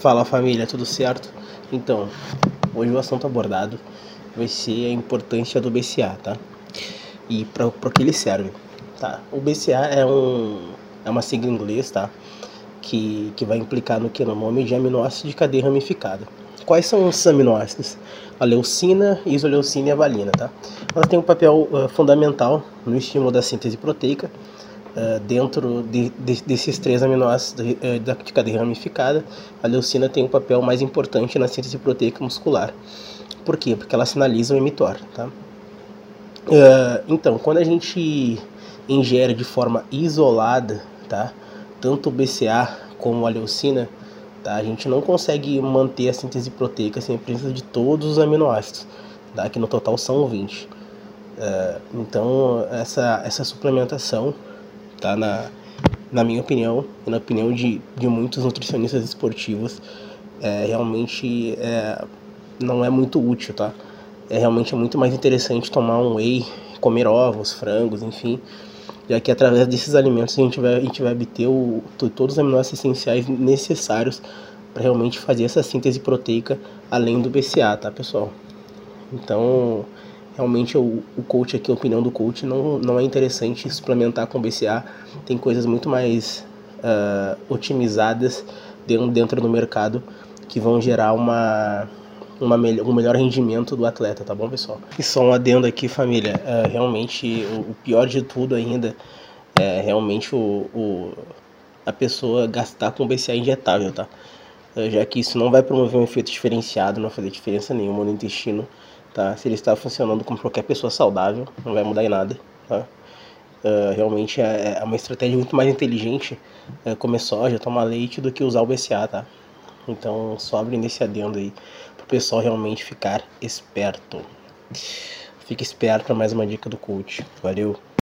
Fala família, tudo certo? Então, hoje o assunto abordado vai ser a importância do BCA, tá? E para que ele serve, tá? O BCA é, um, é uma sigla em inglês, tá? Que, que vai implicar no que? No nome de aminoácido de cadeia ramificada. Quais são os aminoácidos? A leucina, isoleucina e a valina, tá? Ela tem um papel uh, fundamental no estímulo da síntese proteica Uh, dentro de, de, desses três aminoácidos de, uh, de cadeia ramificada, a leucina tem um papel mais importante na síntese proteica muscular. Por quê? Porque ela sinaliza o emitor. Tá? Uh, então, quando a gente ingere de forma isolada, tá? tanto o BCA como a leucina, tá? a gente não consegue manter a síntese proteica sem a presença de todos os aminoácidos, tá? que no total são 20. então, essa, essa suplementação tá? Na, na minha opinião e na opinião de, de muitos nutricionistas esportivos, é, realmente é, não é muito útil, tá? É realmente é muito mais interessante tomar um whey, comer ovos, frangos, enfim, já que através desses alimentos a gente vai, a gente vai obter o, todos os aminoácidos essenciais necessários para realmente fazer essa síntese proteica além do BCA, tá, pessoal? Então, realmente o, o coach aqui, a opinião do coach, não, não é interessante suplementar com BCA. Tem coisas muito mais uh, otimizadas dentro, dentro do mercado que vão gerar uma, uma um melhor rendimento do atleta, tá bom, pessoal? E só um adendo aqui, família. Uh, realmente, o, o, pior de tudo ainda é realmente o, o a pessoa gastar com BCA injetável, tá? Uh, já que isso não vai promover um efeito diferenciado, não vai fazer diferença nenhuma no intestino tá? Se ele está funcionando como qualquer pessoa saudável, não vai mudar em nada, tá? Uh, realmente é, é, uma estratégia muito mais inteligente uh, comer soja, tomar leite do que usar o BCA, tá? Então só nesse adendo aí pro pessoal realmente ficar esperto. Fique esperto para mais uma dica do coach. Valeu!